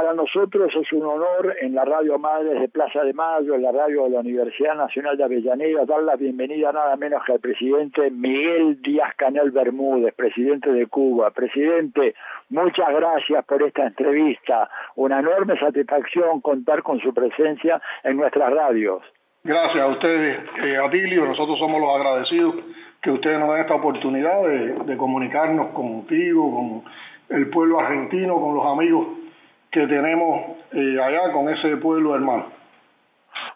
para nosotros es un honor en la Radio Madres de Plaza de Mayo, en la radio de la Universidad Nacional de Avellaneda, dar la bienvenida nada menos que al presidente Miguel Díaz Canel Bermúdez, presidente de Cuba. Presidente, muchas gracias por esta entrevista. Una enorme satisfacción contar con su presencia en nuestras radios. Gracias a ustedes, eh, Atilio. Nosotros somos los agradecidos que ustedes nos den esta oportunidad de comunicarnos contigo, con el pueblo argentino, con los amigos que tenemos eh, allá, con ese pueblo hermano.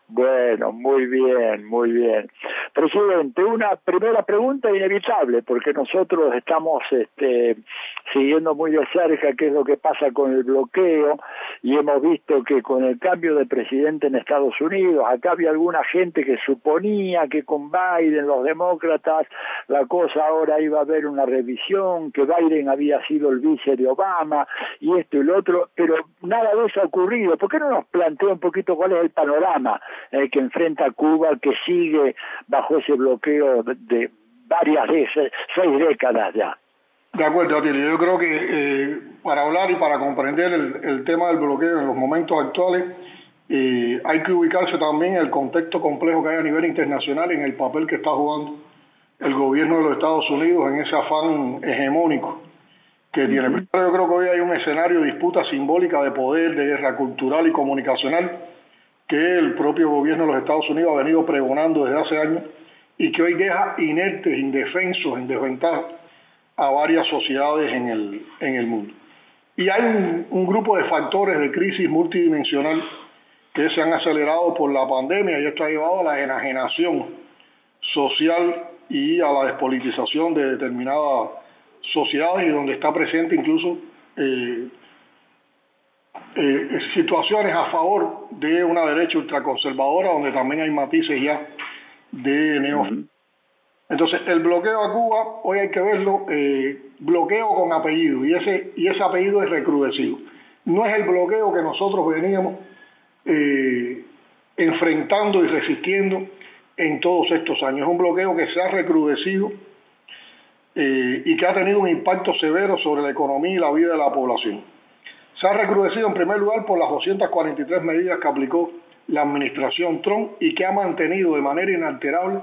Bueno, muy bien, muy bien. Presidente, una primera pregunta inevitable, porque nosotros estamos este, siguiendo muy de cerca qué es lo que pasa con el bloqueo y hemos visto que con el cambio de presidente en Estados Unidos, acá había alguna gente que suponía que con Biden, los demócratas, la cosa ahora iba a haber una revisión, que Biden había sido el vice de Obama y esto y lo otro, pero nada de eso ha ocurrido. ¿Por qué no nos plantea un poquito cuál es el panorama? eh, que enfrenta Cuba, que sigue bajo ese bloqueo de, varias veces, seis décadas ya. De acuerdo, Atilio. Yo creo que eh, para hablar y para comprender el, el, tema del bloqueo en los momentos actuales, eh, hay que ubicarse también en el contexto complejo que hay a nivel internacional, en el papel que está jugando el gobierno de los Estados Unidos en ese afán hegemónico que tiene. Pero yo creo que hoy hay un escenario de disputa simbólica de poder, de guerra cultural y comunicacional que el propio gobierno de los Estados Unidos ha venido pregonando desde hace años y que hoy deja inertes, indefensos, en desventaja a varias sociedades en el, en el mundo. Y hay un, un grupo de factores de crisis multidimensional que se han acelerado por la pandemia y esto ha llevado a la enajenación social y a la despolitización de determinadas sociedades y donde está presente incluso eh, eh, situaciones a favor de una derecha ultraconservadora, donde también hay matices ya de neo. Entonces, el bloqueo a Cuba, hoy hay que verlo, eh, bloqueo con apellido, y ese, y ese apellido es recrudecido. No es el bloqueo que nosotros veníamos eh, enfrentando y resistiendo en todos estos años. Es un bloqueo que se ha recrudecido eh, y que ha tenido un impacto severo sobre la economía y la vida de la población. Se ha recrudecido en primer lugar por las 243 medidas que aplicó la administración Trump y que ha mantenido de manera inalterable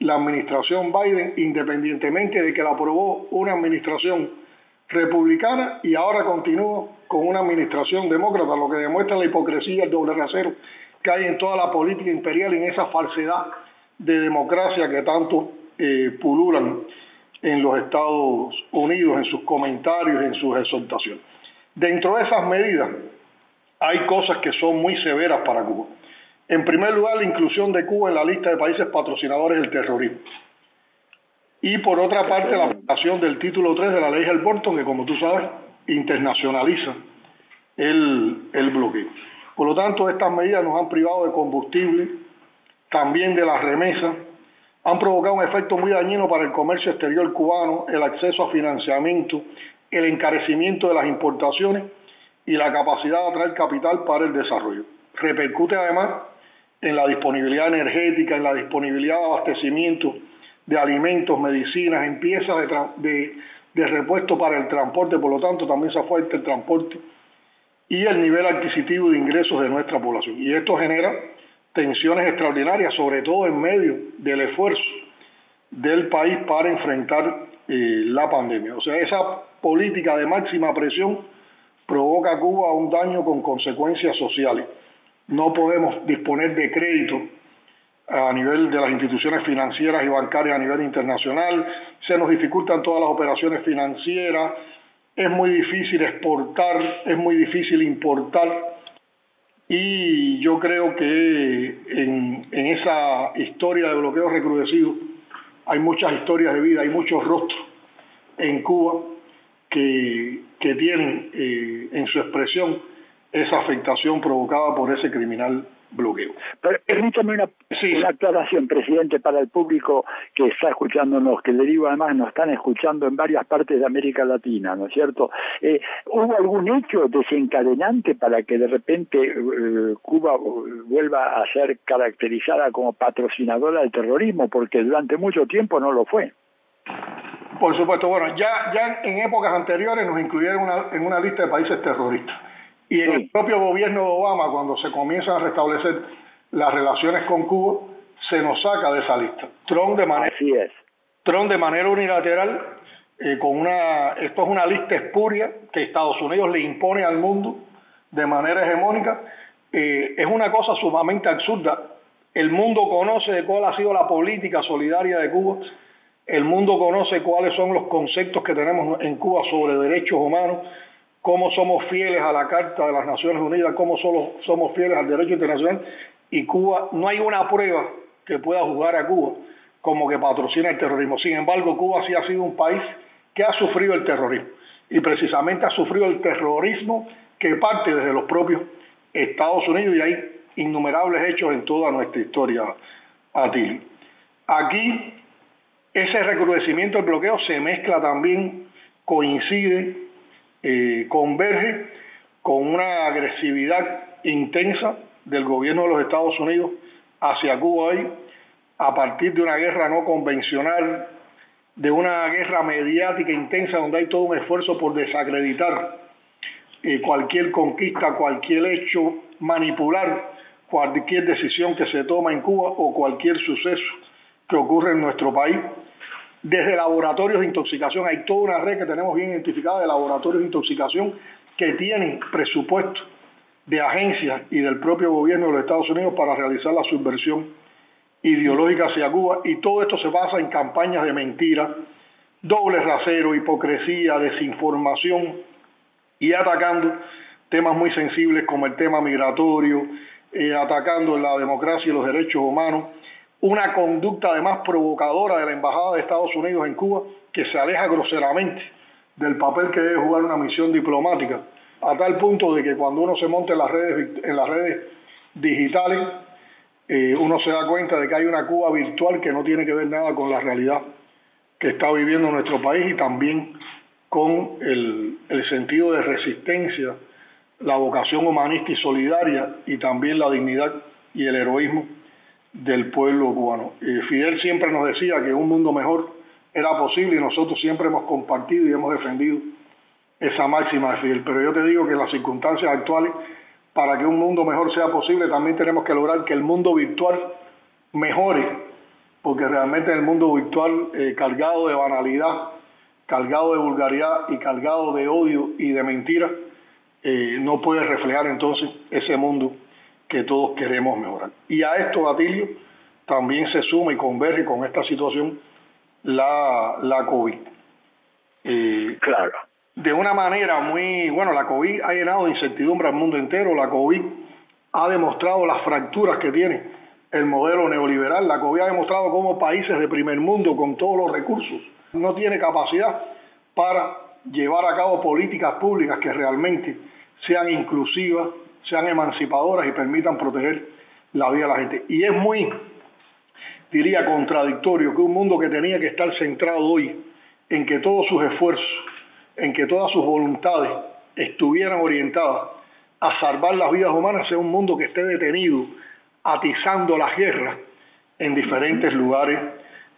la administración Biden, independientemente de que la aprobó una administración republicana y ahora continúa con una administración demócrata, lo que demuestra la hipocresía el doble rasero que hay en toda la política imperial en esa falsedad de democracia que tanto eh, pululan en los Estados Unidos, en sus comentarios, en sus exhortaciones. Dentro de esas medidas hay cosas que son muy severas para Cuba. En primer lugar, la inclusión de Cuba en la lista de países patrocinadores del terrorismo. Y por otra parte, la aplicación del título 3 de la ley Helborton, que como tú sabes, internacionaliza el, el bloqueo. Por lo tanto, estas medidas nos han privado de combustible, también de las remesas, han provocado un efecto muy dañino para el comercio exterior cubano, el acceso a financiamiento, el encarecimiento de las importaciones y la capacidad de atraer capital para el desarrollo. Repercute además en la disponibilidad energética, en la disponibilidad de abastecimiento de alimentos, medicinas, en piezas de, de, repuesto para el transporte, por lo tanto también se afecta el transporte y el nivel adquisitivo de ingresos de nuestra población. Y esto genera tensiones extraordinarias, sobre todo en medio del esfuerzo del país para enfrentar eh, la pandemia. O sea, esa política de máxima presión provoca a Cuba un daño con consecuencias sociales. No podemos disponer de crédito a nivel de las instituciones financieras y bancarias a nivel internacional, se nos dificultan todas las operaciones financieras, es muy difícil exportar, es muy difícil importar. Y yo creo que en, esa historia de bloqueo recrudecido hay muchas historias de vida, hay muchos rostros en Cuba que, que tienen eh, en su expresión esa afectación provocada por ese criminal bloqueo. Pero permítame una, sí. aclaración, presidente, para el público que está escuchándonos, que le digo además nos están escuchando en varias partes de América Latina, ¿no es cierto? Eh, ¿Hubo algún hecho desencadenante para que de repente eh, Cuba vuelva a ser caracterizada como patrocinadora del terrorismo? Porque durante mucho tiempo no lo fue. Por supuesto, bueno, ya, ya en épocas anteriores nos incluyeron una, en una lista de países terroristas Y en el propio gobierno de Obama, cuando se comienzan a restablecer las relaciones con Cuba, se nos saca de esa lista. Trump de manera, Trump de manera unilateral, eh, con una, esto es una lista espuria que Estados Unidos le impone al mundo de manera hegemónica, eh, es una cosa sumamente absurda. El mundo conoce cuál ha sido la política solidaria de Cuba, el mundo conoce cuáles son los conceptos que tenemos en Cuba sobre derechos humanos, cómo somos fieles a la Carta de las Naciones Unidas, cómo solo somos fieles al derecho internacional, y Cuba, no hay una prueba que pueda jugar a Cuba como que patrocina el terrorismo. Sin embargo, Cuba sí ha sido un país que ha sufrido el terrorismo, y precisamente ha sufrido el terrorismo que parte desde los propios Estados Unidos, y hay innumerables hechos en toda nuestra historia, Atil. Aquí, ese recrudecimiento del bloqueo se mezcla también, coincide, eh, converge con una agresividad intensa del gobierno de los Estados Unidos hacia Cuba hoy, a partir de una guerra no convencional, de una guerra mediática intensa donde hay todo un esfuerzo por desacreditar eh, cualquier conquista, cualquier hecho, manipular cualquier decisión que se toma en Cuba o cualquier suceso que ocurre en nuestro país. Desde laboratorios de intoxicación, hay toda una red que tenemos bien identificada de laboratorios de intoxicación que tienen presupuesto de agencias y del propio gobierno de los Estados Unidos para realizar la subversión ideológica hacia Cuba. Y todo esto se basa en campañas de mentira, doble rasero, hipocresía, desinformación y atacando temas muy sensibles como el tema migratorio, eh, atacando la democracia y los derechos humanos, una conducta además provocadora de la Embajada de Estados Unidos en Cuba que se aleja groseramente del papel que debe jugar una misión diplomática a tal punto de que cuando uno se monta en las redes, en las redes digitales, eh, uno se da cuenta de que hay una Cuba virtual que no tiene que ver nada con la realidad que está viviendo nuestro país y también con el, el sentido de resistencia, la vocación humanista y solidaria y también la dignidad y el heroísmo del pueblo cubano. Eh, Fidel siempre nos decía que un mundo mejor era posible y nosotros siempre hemos compartido y hemos defendido esa máxima de Fidel. Pero yo te digo que las circunstancias actuales, para que un mundo mejor sea posible, también tenemos que lograr que el mundo virtual mejore, porque realmente el mundo virtual eh, cargado de banalidad, cargado de vulgaridad y cargado de odio y de mentira, eh, no puede reflejar entonces ese mundo que todos queremos mejorar. Y a esto, Batilio, también se suma y converge con esta situación la, la COVID. Eh, claro de una manera muy, bueno, la COVID ha llenado de incertidumbre al mundo entero, la COVID ha demostrado las fracturas que tiene el modelo neoliberal, la COVID ha demostrado cómo países de primer mundo con todos los recursos no tiene capacidad para llevar a cabo políticas públicas que realmente sean inclusivas, sean emancipadoras y permitan proteger la vida de la gente. Y es muy, diría, contradictorio que un mundo que tenía que estar centrado hoy en que todos sus esfuerzos en que todas sus voluntades estuvieran orientadas a salvar las vidas humanas sea un mundo que esté detenido, atizando las guerras en diferentes lugares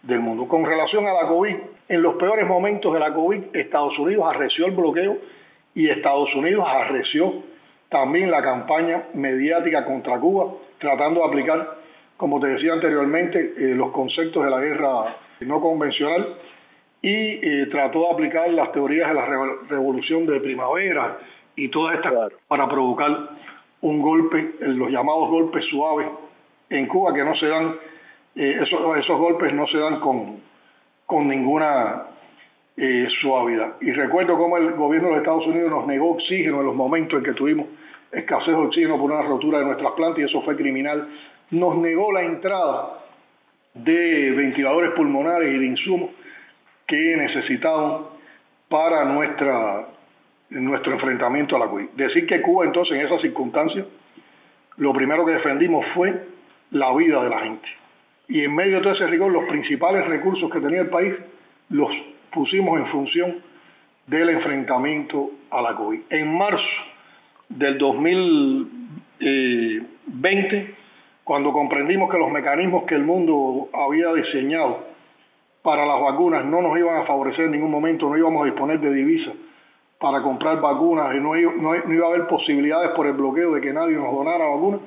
del mundo. Con relación a la COVID, en los peores momentos de la COVID, Estados Unidos arreció el bloqueo y Estados Unidos arreció también la campaña mediática contra Cuba, tratando de aplicar, como te decía anteriormente, eh, los conceptos de la guerra no convencional y eh, trató de aplicar las teorías de la revolución de primavera y todas estas para provocar un golpe, los llamados golpes suaves en Cuba que no se dan, eh, esos, esos golpes no se dan con, con ninguna eh, suavidad. Y recuerdo cómo el gobierno de Estados Unidos nos negó oxígeno en los momentos en que tuvimos escasez de oxígeno por una rotura de nuestras plantas y eso fue criminal. Nos negó la entrada de ventiladores pulmonares y de insumos que necesitaban para nuestra, nuestro enfrentamiento a la COVID. Decir que Cuba entonces en esas circunstancias, lo primero que defendimos fue la vida de la gente. Y en medio de todo ese rigor, los principales recursos que tenía el país los pusimos en función del enfrentamiento a la COVID. En marzo del 2020, cuando comprendimos que los mecanismos que el mundo había diseñado para las vacunas no nos iban a favorecer en ningún momento, no íbamos a disponer de divisas para comprar vacunas y no, no, iba a haber posibilidades por el bloqueo de que nadie nos donara vacunas,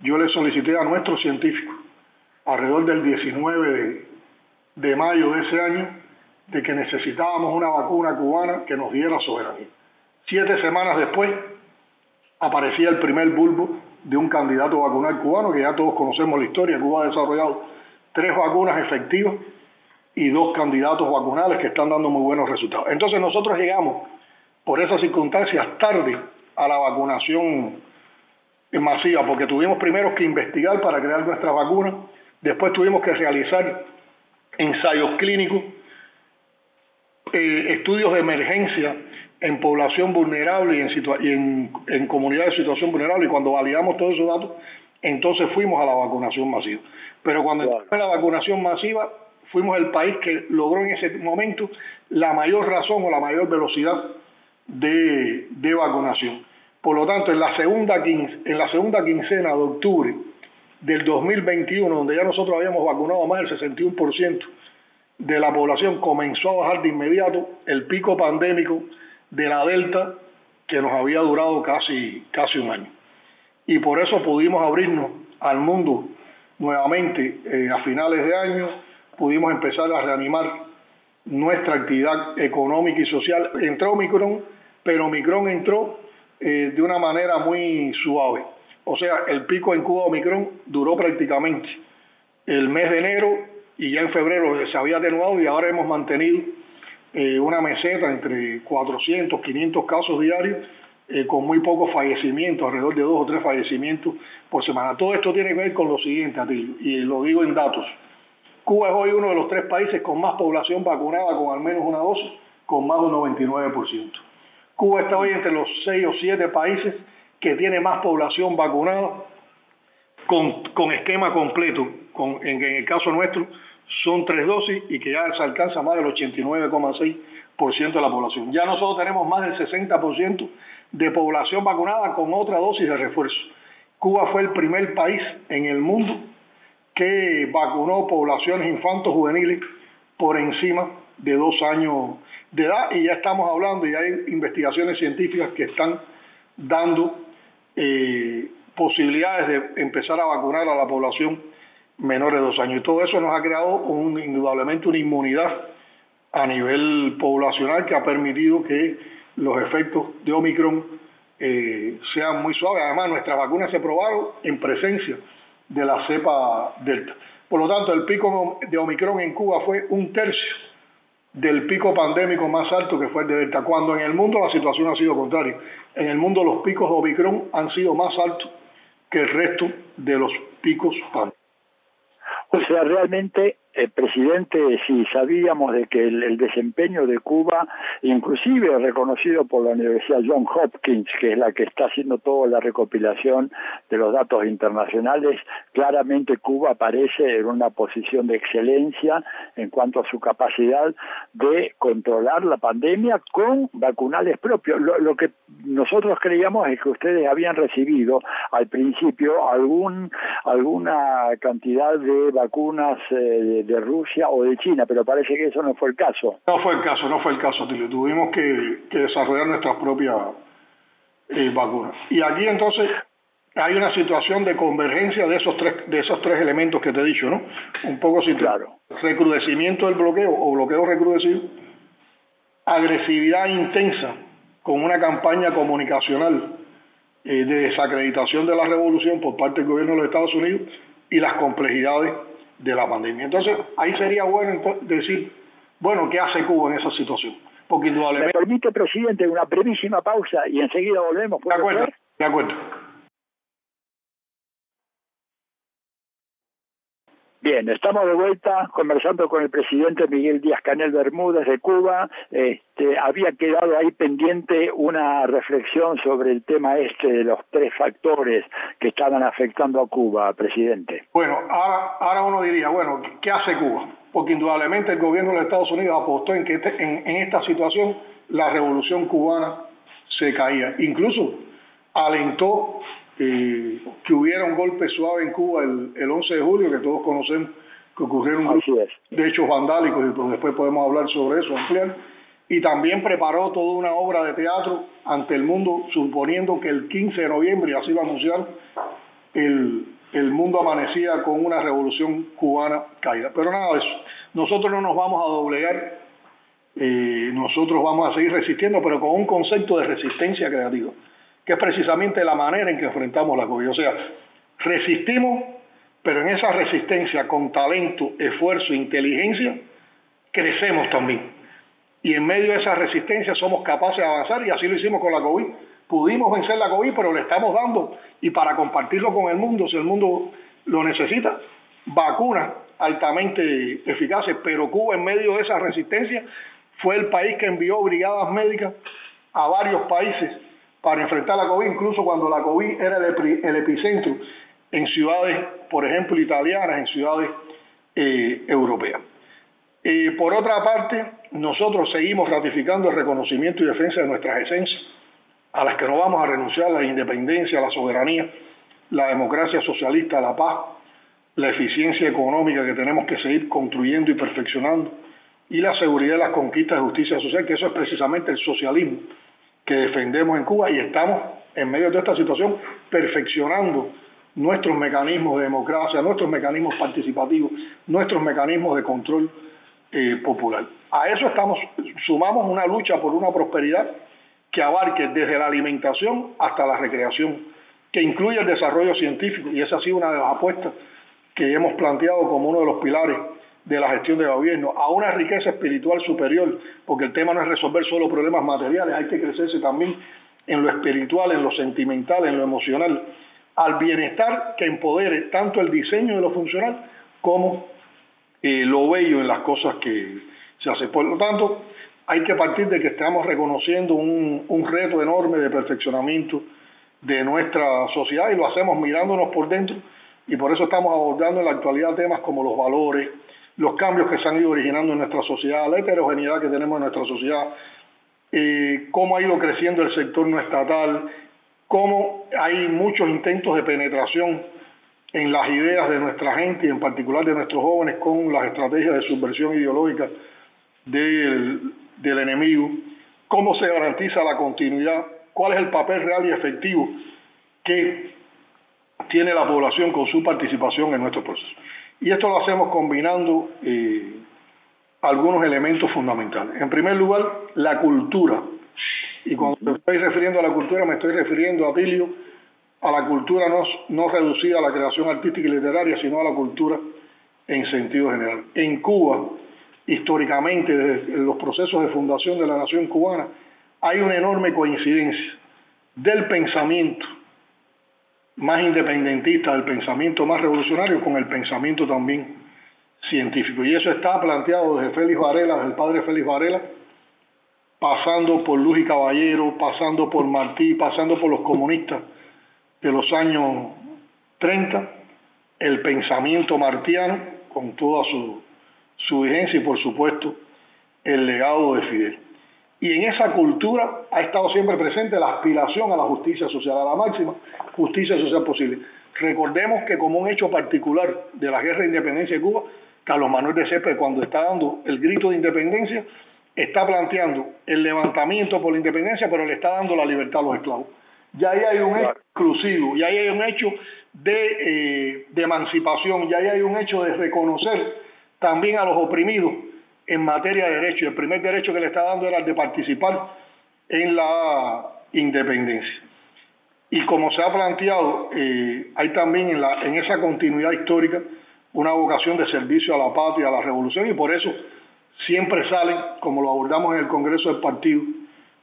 yo le solicité a nuestros científicos, alrededor del 19 de, de mayo de ese año, de que necesitábamos una vacuna cubana que nos diera soberanía. Siete semanas después aparecía el primer bulbo de un candidato vacunal cubano, que ya todos conocemos la historia, Cuba ha desarrollado tres vacunas efectivas y dos candidatos vacunales que están dando muy buenos resultados. Entonces nosotros llegamos, por esas circunstancias, tarde a la vacunación masiva, porque tuvimos primero que investigar para crear nuestras vacunas, después tuvimos que realizar ensayos clínicos, eh, estudios de emergencia en población vulnerable y en, en, comunidades de situación vulnerable, y cuando validamos todos esos datos, entonces fuimos a la vacunación masiva. Pero cuando claro. la vacunación masiva, fuimos el país que logró en ese momento la mayor razón o la mayor velocidad de, de vacunación. Por lo tanto, en la segunda en la segunda quincena de octubre del 2021, donde ya nosotros habíamos vacunado más del 61% de la población, comenzó a bajar de inmediato el pico pandémico de la Delta que nos había durado casi, casi un año. Y por eso pudimos abrirnos al mundo nuevamente eh, a finales de año, pudimos empezar a reanimar nuestra actividad económica y social. Entró Omicron, pero Omicron entró eh, de una manera muy suave. O sea, el pico en Cuba Omicron duró prácticamente el mes de enero y ya en febrero se había atenuado y ahora hemos mantenido eh, una meseta entre 400, 500 casos diarios, eh, con muy pocos fallecimientos, alrededor de dos o tres fallecimientos por semana. Todo esto tiene que ver con lo siguiente, y lo digo en datos. Cuba es hoy uno de los tres países con más población vacunada con al menos una dosis, con más de un 99%. Cuba está hoy entre los seis o siete países que tiene más población vacunada con, con esquema completo, con, en, en el caso nuestro son tres dosis y que ya se alcanza más del 89,6% de la población. Ya nosotros tenemos más del 60% de población vacunada con otra dosis de refuerzo. Cuba fue el primer país en el mundo que vacunó poblaciones infantos juveniles por encima de dos años de edad y ya estamos hablando y hay investigaciones científicas que están dando eh, posibilidades de empezar a vacunar a la población menores de dos años. Y todo eso nos ha creado indudablemente una inmunidad a nivel poblacional que ha permitido que los efectos de Omicron eh, sean muy suaves. Además, nuestras vacunas se probaron en presencia de la cepa Delta. Por lo tanto, el pico de Omicron en Cuba fue un tercio del pico pandémico más alto que fue el de Delta, cuando en el mundo la situación ha sido contraria. En el mundo los picos de Omicron han sido más altos que el resto de los picos pandémicos. O sea, realmente el presidente, si sabíamos de que el, desempeño de Cuba, inclusive reconocido por la Universidad John Hopkins, que es la que está haciendo toda la recopilación de los datos internacionales, claramente Cuba aparece en una posición de excelencia en cuanto a su capacidad de controlar la pandemia con vacunales propios. Lo, lo que nosotros creíamos es que ustedes habían recibido al principio algún alguna cantidad de vacunas eh, Rusia o de China, pero parece que eso no fue el caso. No fue el caso, no fue el caso. Tuvimos que, desarrollar nuestras propias eh, vacunas. Y aquí entonces hay una situación de convergencia de esos tres de esos tres elementos que te he dicho, ¿no? Un poco si claro. recrudecimiento del bloqueo o bloqueo recrudecido, agresividad intensa con una campaña comunicacional eh, de desacreditación de la revolución por parte del gobierno de los Estados Unidos y las complejidades de la pandemia. Entonces, ahí sería bueno decir, bueno, ¿qué hace Cuba en esa situación? Porque indudablemente... Me permite, presidente, una brevísima pausa y enseguida volvemos. De acuerdo, de acuerdo. Bien, estamos de vuelta conversando con el presidente Miguel Díaz Canel Bermúdez de Cuba. Este, había quedado ahí pendiente una reflexión sobre el tema este de los tres factores que estaban afectando a Cuba, presidente. Bueno, ahora, uno diría, bueno, ¿qué hace Cuba? Porque indudablemente el gobierno de los Estados Unidos apostó en que este, en, en esta situación la revolución cubana se caía. Incluso alentó eh, que hubiera un golpe suave en Cuba el, el 11 de julio, que todos conocemos que ocurrieron de hechos vandálicos, y pues después podemos hablar sobre eso, ampliar. y también preparó toda una obra de teatro ante el mundo, suponiendo que el 15 de noviembre, y así lo anunciaron, el, el mundo amanecía con una revolución cubana caída. Pero nada de eso. Nosotros no nos vamos a doblegar, eh, nosotros vamos a seguir resistiendo, pero con un concepto de resistencia creativa, que es precisamente la manera en que enfrentamos la COVID. O sea, resistimos, pero en esa resistencia con talento, esfuerzo inteligencia, crecemos también. Y en medio de esa resistencia somos capaces de avanzar y así lo hicimos con la COVID. Pudimos vencer la COVID, pero le estamos dando, y para compartirlo con el mundo, si el mundo lo necesita, vacunas altamente eficaces, pero Cuba en medio de esa resistencia fue el país que envió brigadas médicas a varios países para enfrentar la COVID, incluso cuando la COVID era el, epicentro en ciudades, por ejemplo, italianas, en ciudades eh, europeas. Eh, por otra parte, nosotros seguimos ratificando el reconocimiento y defensa de nuestras esencias, a las que no vamos a renunciar, la independencia, la soberanía, la democracia socialista, la paz, la eficiencia económica que tenemos que seguir construyendo y perfeccionando, y la seguridad de las conquistas de justicia social, que eso es precisamente el socialismo que defendemos en Cuba y estamos en medio de esta situación perfeccionando nuestros mecanismos de democracia, nuestros mecanismos participativos, nuestros mecanismos de control eh, popular. A eso estamos, sumamos una lucha por una prosperidad que abarque desde la alimentación hasta la recreación, que incluye el desarrollo científico, y esa ha sido una de las apuestas que hemos planteado como uno de los pilares de la gestión del gobierno, a una riqueza espiritual superior, porque el tema no es resolver solo problemas materiales, hay que crecerse también en lo espiritual, en lo sentimental, en lo emocional, al bienestar que empodere tanto el diseño de lo funcional como eh, lo bello en las cosas que se hacen. Por lo tanto, hay que partir de que estamos reconociendo un, un reto enorme de perfeccionamiento de nuestra sociedad y lo hacemos mirándonos por dentro. Y por eso estamos abordando en la actualidad temas como los valores, los cambios que se han ido originando en nuestra sociedad, la heterogeneidad que tenemos en nuestra sociedad, eh, cómo ha ido creciendo el sector no estatal, cómo hay muchos intentos de penetración en las ideas de nuestra gente y en particular de nuestros jóvenes con las estrategias de subversión ideológica del, del enemigo, cómo se garantiza la continuidad, cuál es el papel real y efectivo que tiene la población con su participación en nuestro proceso. Y esto lo hacemos combinando eh, algunos elementos fundamentales. En primer lugar, la cultura. Y cuando me estoy refiriendo a la cultura, me estoy refiriendo a Tilio, a la cultura no, no reducida a la creación artística y literaria, sino a la cultura en sentido general. En Cuba, históricamente, desde los procesos de fundación de la nación cubana, hay una enorme coincidencia del pensamiento más independentista, del pensamiento más revolucionario, con el pensamiento también científico. Y eso está planteado desde Félix Varela, desde el padre Félix Varela, pasando por Luz y Caballero, pasando por Martí, pasando por los comunistas de los años 30, el pensamiento martiano, con toda su, su vigencia y por supuesto el legado de Fidel. Y en esa cultura ha estado siempre presente la aspiración a la justicia social, a la máxima justicia social posible. Recordemos que como un hecho particular de la guerra de independencia de Cuba, Carlos Manuel de Céspedes, cuando está dando el grito de independencia, está planteando el levantamiento por la independencia, pero le está dando la libertad a los esclavos. Ya ahí hay un hecho exclusivo, ya ahí hay un hecho de, eh, de emancipación, ya ahí hay un hecho de reconocer también a los oprimidos en materia de derecho. Y el primer derecho que le está dando era el de participar en la independencia. Y como se ha planteado, eh, hay también en esa continuidad histórica una vocación de servicio a la patria, a la revolución, y por eso siempre salen, como lo abordamos en el Congreso del Partido,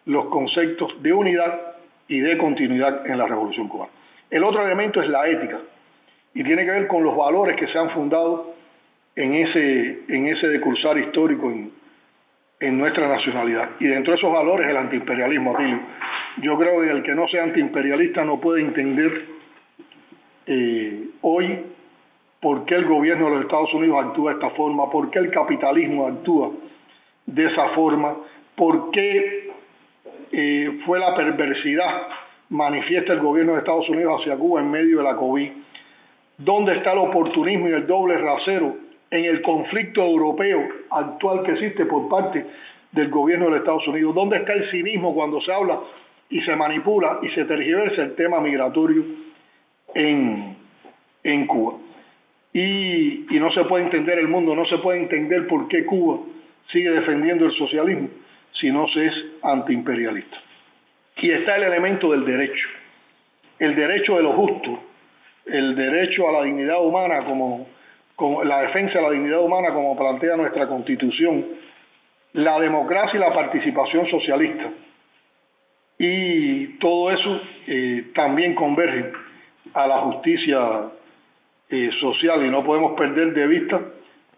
los conceptos de unidad y de continuidad en la revolución cubana. El otro elemento es la ética, y tiene que ver con los valores que se han fundado en ese, en ese decursar histórico en, nuestra nacionalidad. Y dentro de esos valores el antiimperialismo, Yo creo que el que no sea antiimperialista no puede entender eh, hoy por qué el gobierno de los Estados Unidos actúa de esta forma, por qué el capitalismo actúa de esa forma, por qué eh, fue la perversidad manifiesta el gobierno de Estados Unidos hacia Cuba en medio de la COVID, dónde está el oportunismo y el doble rasero en el conflicto europeo actual que existe por parte del gobierno de Estados Unidos? ¿Dónde está el cinismo cuando se habla y se manipula y se tergiversa el tema migratorio en, en Cuba? Y, y no se puede entender el mundo, no se puede entender por qué Cuba sigue defendiendo el socialismo si no se es antiimperialista. Y está el elemento del derecho, el derecho de lo justo, el derecho a la dignidad humana como, la defensa de la dignidad humana como plantea nuestra constitución, la democracia y la participación socialista. Y todo eso eh, también converge a la justicia eh, social y no podemos perder de vista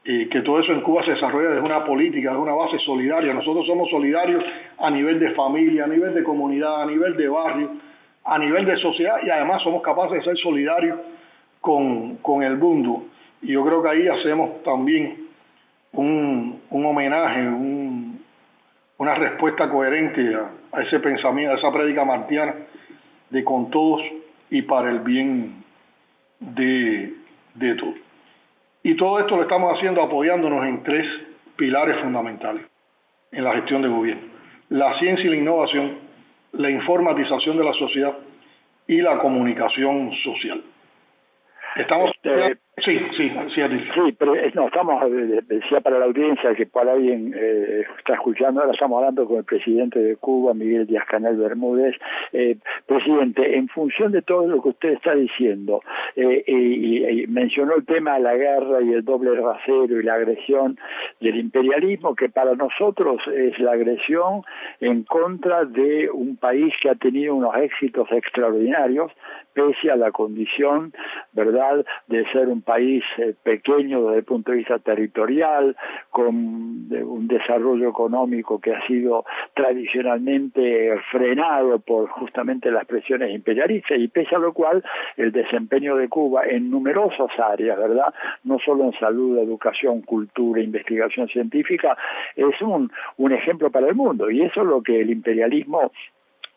eh, que todo eso en Cuba se desarrolla desde una política, desde una base solidaria. Nosotros somos solidarios a nivel de familia, a nivel de comunidad, a nivel de barrio, a nivel de sociedad y además somos capaces de ser solidarios con, con el mundo. Y yo creo que ahí hacemos también un, un homenaje, un, una respuesta coherente a, ese pensamiento, a esa prédica martiana de con todos y para el bien de, de todos. Y todo esto lo estamos haciendo apoyándonos en tres pilares fundamentales en la gestión de gobierno. La ciencia y la innovación, la informatización de la sociedad y la comunicación social. Estamos este, Sí, sí, sí, sí, pero no, estamos, eh, decía para la audiencia que para alguien eh, está escuchando, ahora estamos hablando con el presidente de Cuba, Miguel Díaz Canel Bermúdez. Eh, presidente, en función de todo lo que usted está diciendo, eh, y, mencionó el tema de la guerra y el doble rasero y la agresión del imperialismo, que para nosotros es la agresión en contra de un país que ha tenido unos éxitos extraordinarios, pese a la condición, ¿verdad?, de ser un país eh, pequeño desde el punto de vista territorial, con un desarrollo económico que ha sido tradicionalmente frenado por justamente las presiones imperialistas y pese a lo cual el desempeño de Cuba en numerosas áreas, ¿verdad? No solo en salud, educación, cultura, investigación científica, es un, un ejemplo para el mundo y eso es lo que el imperialismo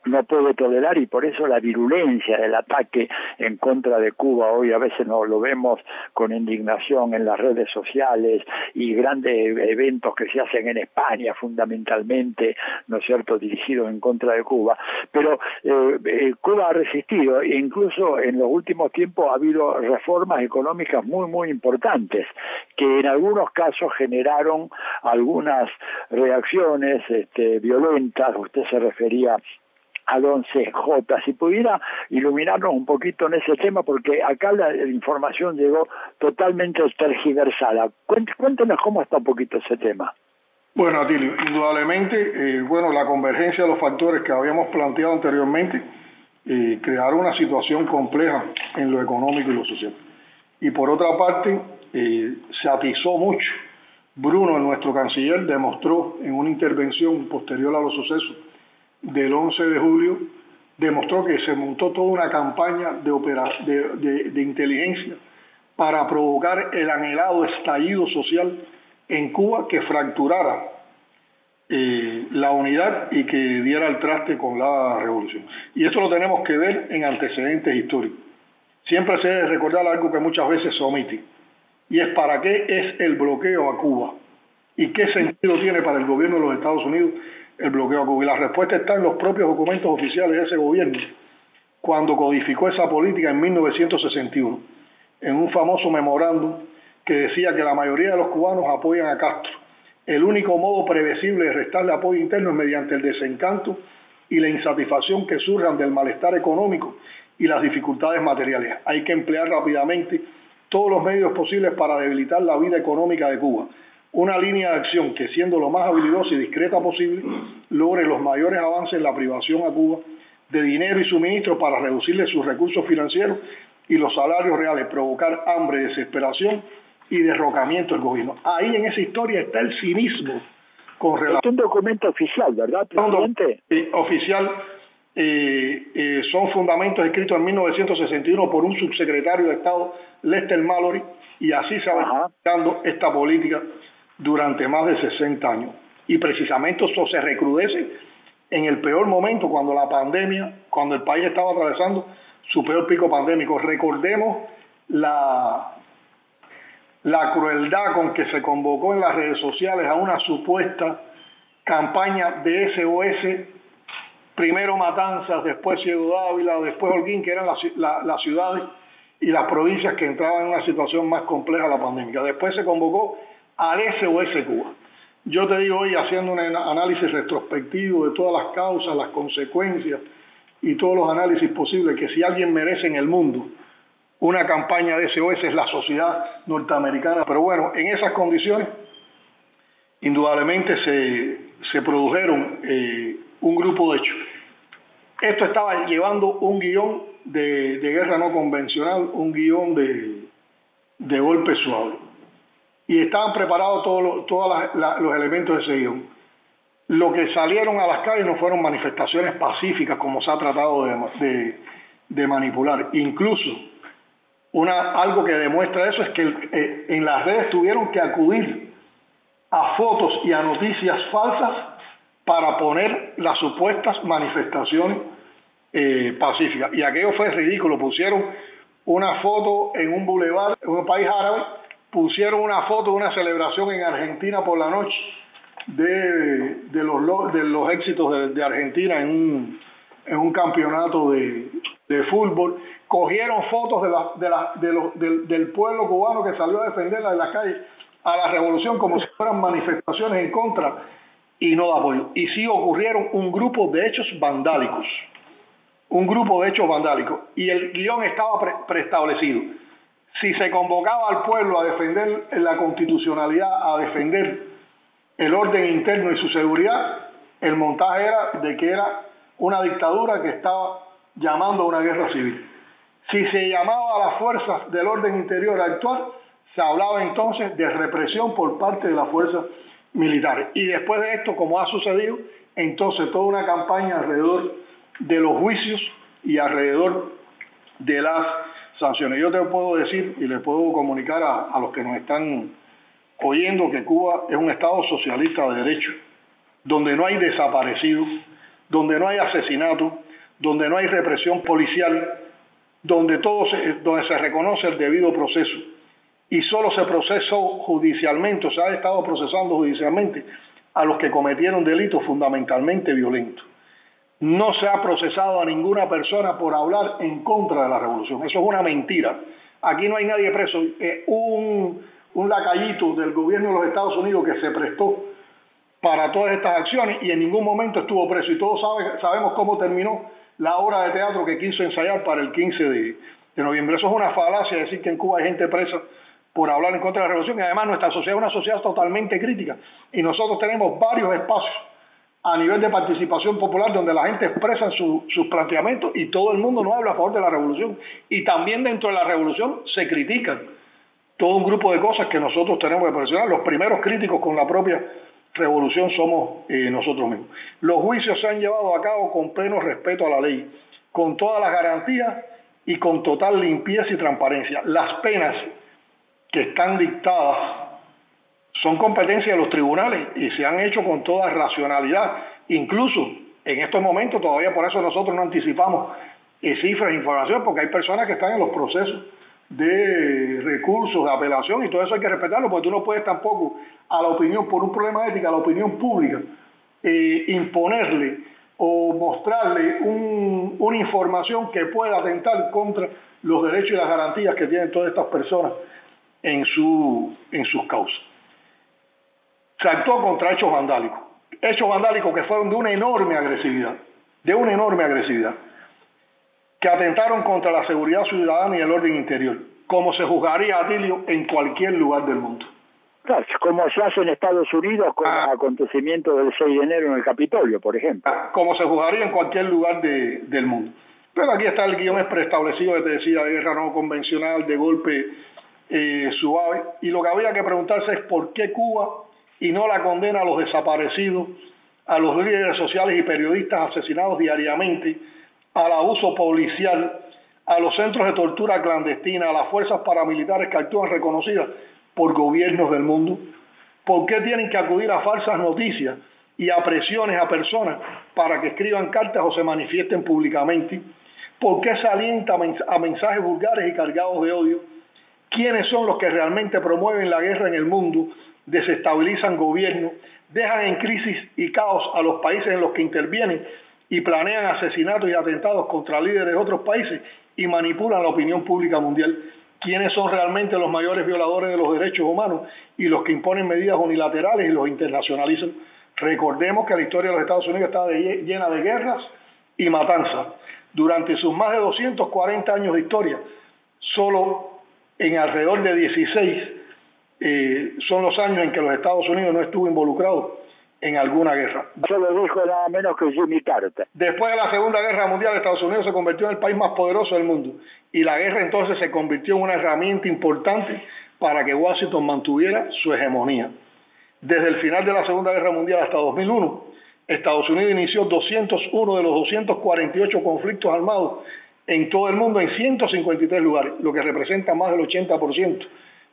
no puede tolerar y por eso la virulencia del ataque en contra de Cuba hoy a veces no lo vemos con indignación en las redes sociales y grandes eventos que se hacen en España fundamentalmente, ¿no es cierto?, dirigidos en contra de Cuba, pero eh, eh, Cuba ha resistido e incluso en los últimos tiempos ha habido reformas económicas muy muy importantes que en algunos casos generaron algunas reacciones este, violentas, usted se refería al 11J. Si pudiera iluminarnos un poquito en ese tema, porque acá la, información llegó totalmente tergiversada. Cuéntenos cómo está un poquito ese tema. Bueno, Atilio, indudablemente, eh, bueno, la convergencia de los factores que habíamos planteado anteriormente eh, crearon una situación compleja en lo económico y lo social. Y por otra parte, eh, se atizó mucho. Bruno, nuestro canciller, demostró en una intervención posterior a los sucesos del 11 de julio demostró que se montó toda una campaña de, de, inteligencia para provocar el anhelado estallido social en Cuba que fracturara eh, la unidad y que diera el traste con la revolución. Y esto lo tenemos que ver en antecedentes históricos. Siempre se debe recordar algo que muchas veces se omite, y es para qué es el bloqueo a Cuba y qué sentido tiene para el gobierno de los Estados Unidos el bloqueo a Cuba. Y la respuesta está en los propios documentos oficiales de ese gobierno, cuando codificó esa política en 1961, en un famoso memorándum que decía que la mayoría de los cubanos apoyan a Castro. El único modo previsible de restarle apoyo interno es mediante el desencanto y la insatisfacción que surjan del malestar económico y las dificultades materiales. Hay que emplear rápidamente todos los medios posibles para debilitar la vida económica de Cuba una línea de acción que siendo lo más habilidosa y discreta posible logre los mayores avances en la privación a Cuba de dinero y suministro para reducirle sus recursos financieros y los salarios reales, provocar hambre, desesperación y derrocamiento del gobierno. Ahí en esa historia está el cinismo con relación... Es un documento oficial, ¿verdad, presidente? oficial. Eh, eh, son fundamentos escritos en 1961 por un subsecretario de Estado, Lester Mallory, y así se va dando esta política durante más de 60 años. Y precisamente eso se recrudece en el peor momento, cuando la pandemia, cuando el país estaba atravesando su peor pico pandémico. Recordemos la, la crueldad con que se convocó en las redes sociales a una supuesta campaña de SOS, primero Matanzas, después Ciego Dávila, después Holguín, que eran las ciudades y las provincias que entraban en una situación más compleja la pandemia. Después se convocó al SOS Cuba. Yo te digo hoy, haciendo un análisis retrospectivo de todas las causas, las consecuencias y todos los análisis posibles, que si alguien merece en el mundo una campaña de SOS es la sociedad norteamericana. Pero bueno, en esas condiciones, indudablemente se, se produjeron eh, un grupo de hechos. Esto estaba llevando un guion de, guerra no convencional, un guion de, de golpe suave y estaban preparados todos los elementos de ese guion. Lo que salieron a las calles no fueron manifestaciones pacíficas como se ha tratado de, de, manipular. Incluso una, algo que demuestra eso es que eh, en las redes tuvieron que acudir a fotos y a noticias falsas para poner las supuestas manifestaciones eh, pacíficas. Y aquello fue ridículo. Pusieron una foto en un bulevar en un país árabe pusieron una foto de una celebración en Argentina por la noche de, de, los, de los éxitos de, Argentina en un, en un campeonato de, de fútbol. Cogieron fotos de del pueblo cubano que salió a defenderla de las calles a la revolución como si fueran manifestaciones en contra y no de apoyo. Y sí ocurrieron un grupo de hechos vandálicos, un grupo de hechos vandálicos, y el guion estaba preestablecido si se convocaba al pueblo a defender la constitucionalidad, a defender el orden interno y su seguridad, el montaje era de que era una dictadura que estaba llamando a una guerra civil. Si se llamaba a las fuerzas del orden interior a actuar, se hablaba entonces de represión por parte de las fuerzas militares. Y después de esto, como ha sucedido, entonces toda una campaña alrededor de los juicios y alrededor de las sanciones. Yo te puedo decir y le puedo comunicar a, los que nos están oyendo que Cuba es un Estado socialista de derecho, donde no hay desaparecidos, donde no hay asesinato, donde no hay represión policial, donde todo se, donde se reconoce el debido proceso y solo se procesó judicialmente, o se ha estado procesando judicialmente a los que cometieron delitos fundamentalmente violentos no se ha procesado a ninguna persona por hablar en contra de la revolución. Eso es una mentira. Aquí no hay nadie preso. Eh, un, lacayito del gobierno de los Estados Unidos que se prestó para todas estas acciones y en ningún momento estuvo preso. Y todos sabemos cómo terminó la obra de teatro que quiso ensayar para el 15 de, de noviembre. Eso es una falacia decir que en Cuba hay gente presa por hablar en contra de la revolución y además nuestra sociedad es una sociedad totalmente crítica y nosotros tenemos varios espacios a nivel de participación popular donde la gente expresa sus planteamientos y todo el mundo no habla a favor de la revolución. Y también dentro de la revolución se critican todo un grupo de cosas que nosotros tenemos que presionar. Los primeros críticos con la propia revolución somos eh, nosotros mismos. Los juicios se han llevado a cabo con pleno respeto a la ley, con todas las garantías y con total limpieza y transparencia. Las penas que están dictadas son competencia de los tribunales y se han hecho con toda racionalidad. Incluso en estos momentos, todavía por eso nosotros no anticipamos eh, cifras de información, porque hay personas que están en los procesos de recursos, de apelación, y todo eso hay que respetarlo, porque tú no puedes tampoco a la opinión, por un problema ético, a la opinión pública, eh, imponerle o mostrarle una información que pueda atentar contra los derechos y las garantías que tienen todas estas personas en, su, en sus causas se actuó contra hechos vandálicos. Hechos vandálicos que fueron de una enorme agresividad, de una enorme agresividad, que atentaron contra la seguridad ciudadana y el orden interior, como se juzgaría a Tilio en cualquier lugar del mundo. Claro, como se hace en Estados Unidos con ah. el acontecimiento del 6 de enero en el Capitolio, por ejemplo. Ah, como se juzgaría en cualquier lugar de, del mundo. Pero aquí está el guion preestablecido que te decía, de guerra no convencional, de golpe eh, suave. Y lo que había que preguntarse es por qué Cuba y no la condena a los desaparecidos, a los líderes sociales y periodistas asesinados diariamente, al abuso policial, a los centros de tortura clandestina, a las fuerzas paramilitares que actúan reconocidas por gobiernos del mundo? ¿Por qué tienen que acudir a falsas noticias y a presiones a personas para que escriban cartas o se manifiesten públicamente? ¿Por qué se alienta a mensajes vulgares y cargados de odio? ¿Quiénes son los que realmente promueven la guerra en el mundo desestabilizan gobiernos, dejan en crisis y caos a los países en los que intervienen y planean asesinatos y atentados contra líderes de otros países y manipulan la opinión pública mundial. ¿Quiénes son realmente los mayores violadores de los derechos humanos y los que imponen medidas unilaterales y los internacionalizan? Recordemos que la historia de los Estados Unidos está llena de guerras y matanzas. Durante sus más de 240 años de historia, solo en alrededor de 16 eh, son los años en que los Estados Unidos no estuvo involucrado en alguna guerra. Eso lo dijo nada menos que Jimmy Carter. Después de la Segunda Guerra Mundial, Estados Unidos se convirtió en el país más poderoso del mundo y la guerra entonces se convirtió en una herramienta importante para que Washington mantuviera su hegemonía. Desde el final de la Segunda Guerra Mundial hasta 2001, Estados Unidos inició 201 de los 248 conflictos armados en todo el mundo en 153 lugares, lo que representa más del 80%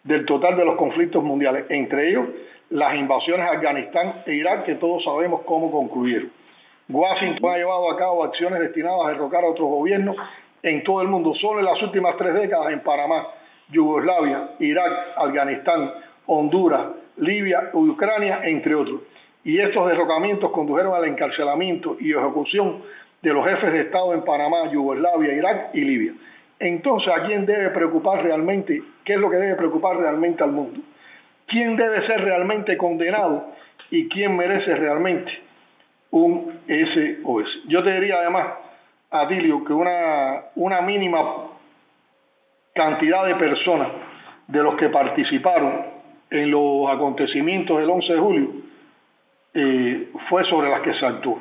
del total de los conflictos mundiales, entre ellos las invasiones a Afganistán e Irak, que todos sabemos cómo concluyeron. Washington ha llevado a cabo acciones destinadas a derrocar a otros gobiernos en todo el mundo. Solo en las últimas tres décadas en Panamá, Yugoslavia, Irak, Afganistán, Honduras, Libia, Ucrania, entre otros. Y estos derrocamientos condujeron al encarcelamiento y ejecución de los jefes de Estado en Panamá, Yugoslavia, Irak y Libia. Entonces, ¿a quién debe preocupar realmente? ¿Qué es lo que debe preocupar realmente al mundo? quién debe ser realmente condenado y quién merece realmente un SOS. Yo te diría además, Atilio, que una, una mínima cantidad de personas de los que participaron en los acontecimientos del 11 de julio eh, fue sobre las que se actuó.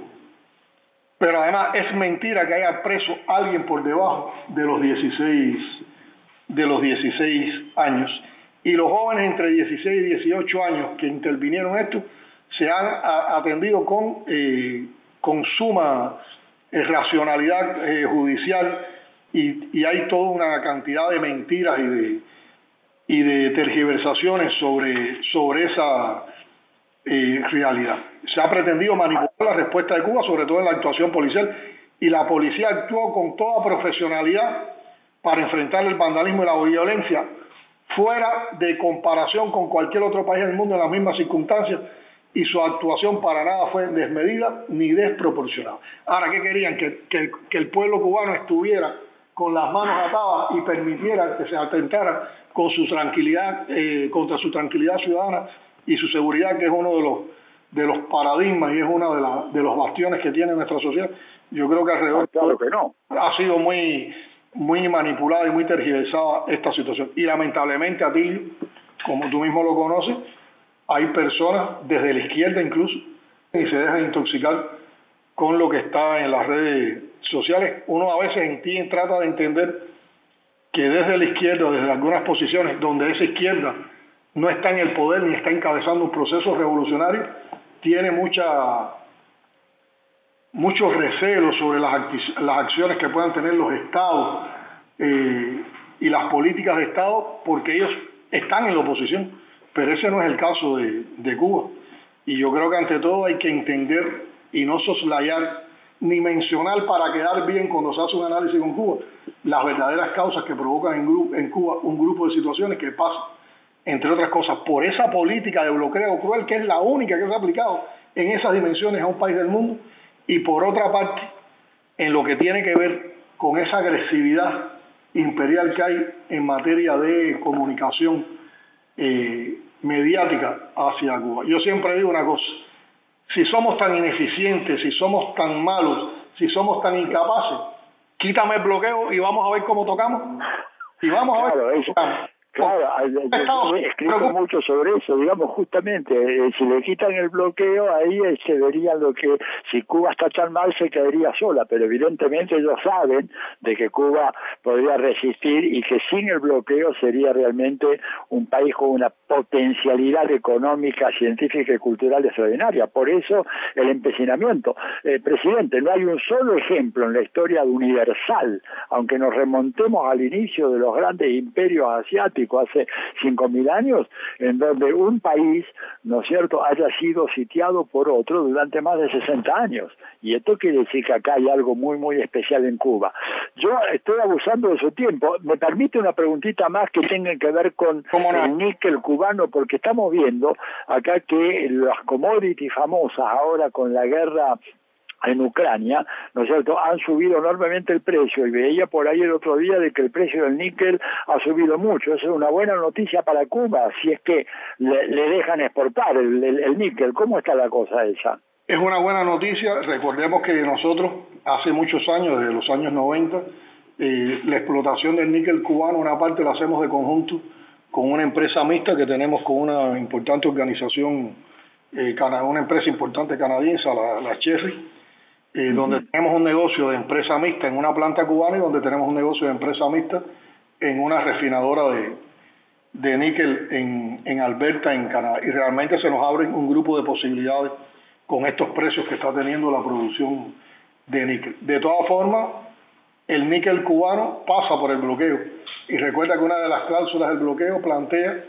Pero además es mentira que haya preso alguien por debajo de los 16 de los 16 años. Y los jóvenes entre 16 y 18 años que intervinieron esto se han atendido con, eh, con suma eh, racionalidad eh, judicial y, y, hay toda una cantidad de mentiras y de, y de tergiversaciones sobre, sobre esa realidad. Se ha pretendido manipular la respuesta de Cuba, sobre todo en la actuación policial, y la policía actuó con toda profesionalidad para enfrentar el vandalismo y la violencia fuera de comparación con cualquier otro país del mundo en las mismas circunstancias y su actuación para nada fue desmedida ni desproporcionada. Ahora, ¿qué querían? Que, que, el pueblo cubano estuviera con las manos atadas y permitiera que se atentara con su tranquilidad, eh, contra su tranquilidad ciudadana y su seguridad, que es uno de los de los paradigmas y es uno de, de los bastiones que tiene nuestra sociedad. Yo creo que alrededor claro que no. ha sido muy muy manipulada y muy tergiversada esta situación. Y lamentablemente, a ti, como tú mismo lo conoces, hay personas desde la izquierda incluso y se dejan intoxicar con lo que está en las redes sociales. Uno a veces en ti trata de entender que desde la izquierda, desde algunas posiciones donde esa izquierda no está en el poder ni está encabezando un proceso revolucionario, tiene mucha muchos recelos sobre las, las acciones que puedan tener los estados eh, y las políticas de Estado porque ellos están en la oposición, pero ese no es el caso de, Cuba. Y yo creo que ante todo hay que entender y no soslayar ni mencionar para quedar bien cuando se hace un análisis con Cuba las verdaderas causas que provocan en, en Cuba un grupo de situaciones que pasan, entre otras cosas, por esa política de bloqueo cruel que es la única que se ha aplicado en esas dimensiones a un país del mundo y por otra parte, en lo que tiene que ver con esa agresividad imperial que hay en materia de comunicación eh, mediática hacia Cuba. Yo siempre digo una cosa, si somos tan ineficientes, si somos tan malos, si somos tan incapaces, quítame el bloqueo y vamos a ver cómo tocamos. Y vamos a ver cómo tocamos. Claro, escrito mucho sobre eso, digamos, justamente, eh, si le quitan el bloqueo, ahí eh, se vería lo que, si Cuba está tan mal, se caería sola, pero evidentemente ellos saben de que Cuba podría resistir y que sin el bloqueo sería realmente un país con una potencialidad económica, científica y cultural extraordinaria. Por eso el empecinamiento. Eh, presidente, no hay un solo ejemplo en la historia universal, aunque nos remontemos al inicio de los grandes imperios asiáticos, Pacífico hace 5.000 años, en donde un país, ¿no es cierto?, haya sido sitiado por otro durante más de 60 años. Y esto quiere decir que acá hay algo muy, muy especial en Cuba. Yo estoy abusando de su tiempo. ¿Me permite una preguntita más que tenga que ver con el níquel cubano? Porque estamos viendo acá que las commodities famosas ahora con la guerra en Ucrania, ¿no es cierto?, han subido enormemente el precio y veía por ahí el otro día de que el precio del níquel ha subido mucho. Eso es una buena noticia para Cuba, si es que le, dejan exportar el, níquel. ¿Cómo está la cosa esa? Es una buena noticia. Recordemos que nosotros, hace muchos años, desde los años 90, eh, la explotación del níquel cubano, una parte la hacemos de conjunto con una empresa mixta que tenemos con una importante organización, eh, una empresa importante canadiense, la, la Cherry, eh, donde tenemos un negocio de empresa mixta en una planta cubana y donde tenemos un negocio de empresa mixta en una refinadora de, de níquel en, en Alberta, en Canadá. Y realmente se nos abre un grupo de posibilidades con estos precios que está teniendo la producción de níquel. De todas formas, el níquel cubano pasa por el bloqueo. Y recuerda que una de las cláusulas del bloqueo plantea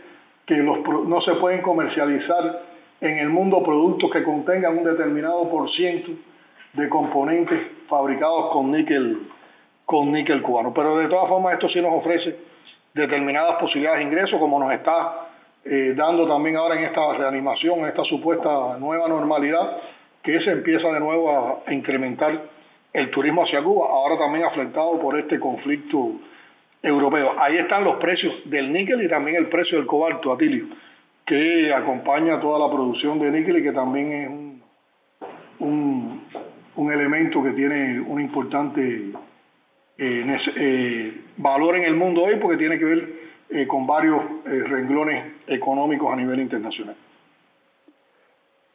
que los, no se pueden comercializar en el mundo productos que contengan un determinado por ciento de componentes fabricados con níquel con níquel cubano. Pero de todas formas esto sí nos ofrece determinadas posibilidades de ingreso, como nos está eh, dando también ahora en esta reanimación, en esta supuesta nueva normalidad, que se empieza de nuevo a, incrementar el turismo hacia Cuba, ahora también afectado por este conflicto europeo. Ahí están los precios del níquel y también el precio del cobalto, Atilio, que acompaña toda la producción de níquel y que también es un que tiene un importante eh, eh, valor en el mundo hoy porque tiene que ver eh, con varios renglones económicos a nivel internacional.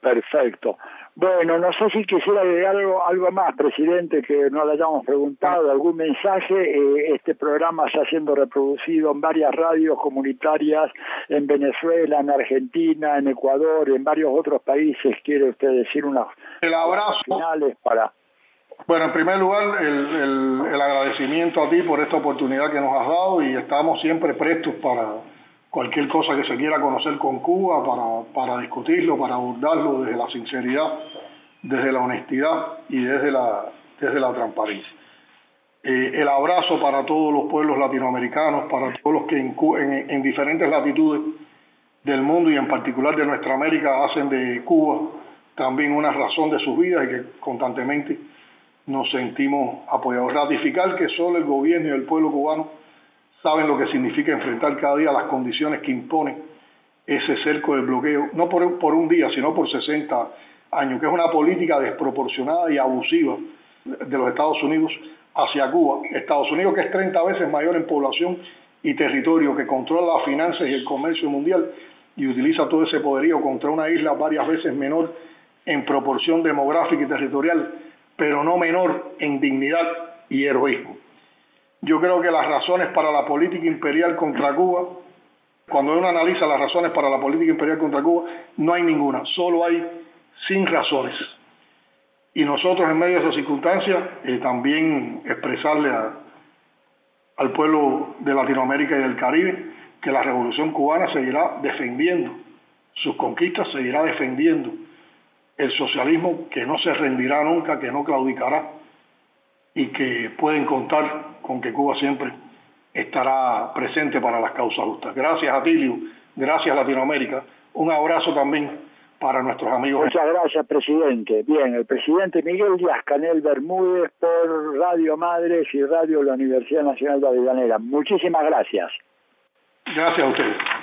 Perfecto. Bueno, no sé si quisiera agregar algo, algo más, presidente, que no le hayamos preguntado, algún mensaje. Eh, este programa está siendo reproducido en varias radios comunitarias en Venezuela, en Argentina, en Ecuador, en varios otros países. ¿Quiere usted decir unas el abrazo. finales para...? Bueno, en primer lugar, el, el, el agradecimiento a ti por esta oportunidad que nos has dado y estamos siempre prestos para cualquier cosa que se quiera conocer con Cuba, para, para discutirlo, para abordarlo desde la sinceridad, desde la honestidad y desde la, desde la transparencia. Eh, el abrazo para todos los pueblos latinoamericanos, para todos los que en, en, en diferentes latitudes del mundo y en particular de nuestra América hacen de Cuba también una razón de su vida y que constantemente nos sentimos apoyados. Ratificar que solo el gobierno y el pueblo cubano saben lo que significa enfrentar cada día las condiciones que impone ese cerco de bloqueo, no por, por un día, sino por 60 años, que es una política desproporcionada y abusiva de los Estados Unidos hacia Cuba. Estados Unidos, que es 30 veces mayor en población y territorio, que controla las finanzas y el comercio mundial y utiliza todo ese poderío contra una isla varias veces menor en proporción demográfica y territorial, pero no menor en dignidad y heroísmo. Yo creo que las razones para la política imperial contra Cuba, cuando uno analiza las razones para la política imperial contra Cuba, no hay ninguna, solo hay sin razones. Y nosotros en medio de esas circunstancias eh, también expresarle al pueblo de Latinoamérica y del Caribe que la revolución cubana seguirá defendiendo sus conquistas, seguirá defendiendo el socialismo que no se rendirá nunca, que no claudicará y que pueden contar con que Cuba siempre estará presente para las causas justas. Gracias a Tilio, gracias Latinoamérica. Un abrazo también para nuestros amigos. Muchas gracias, presidente. Bien, el presidente Miguel Díaz Canel Bermúdez por Radio Madres y Radio La Universidad Nacional de Avellaneda. Muchísimas gracias. Gracias a ustedes.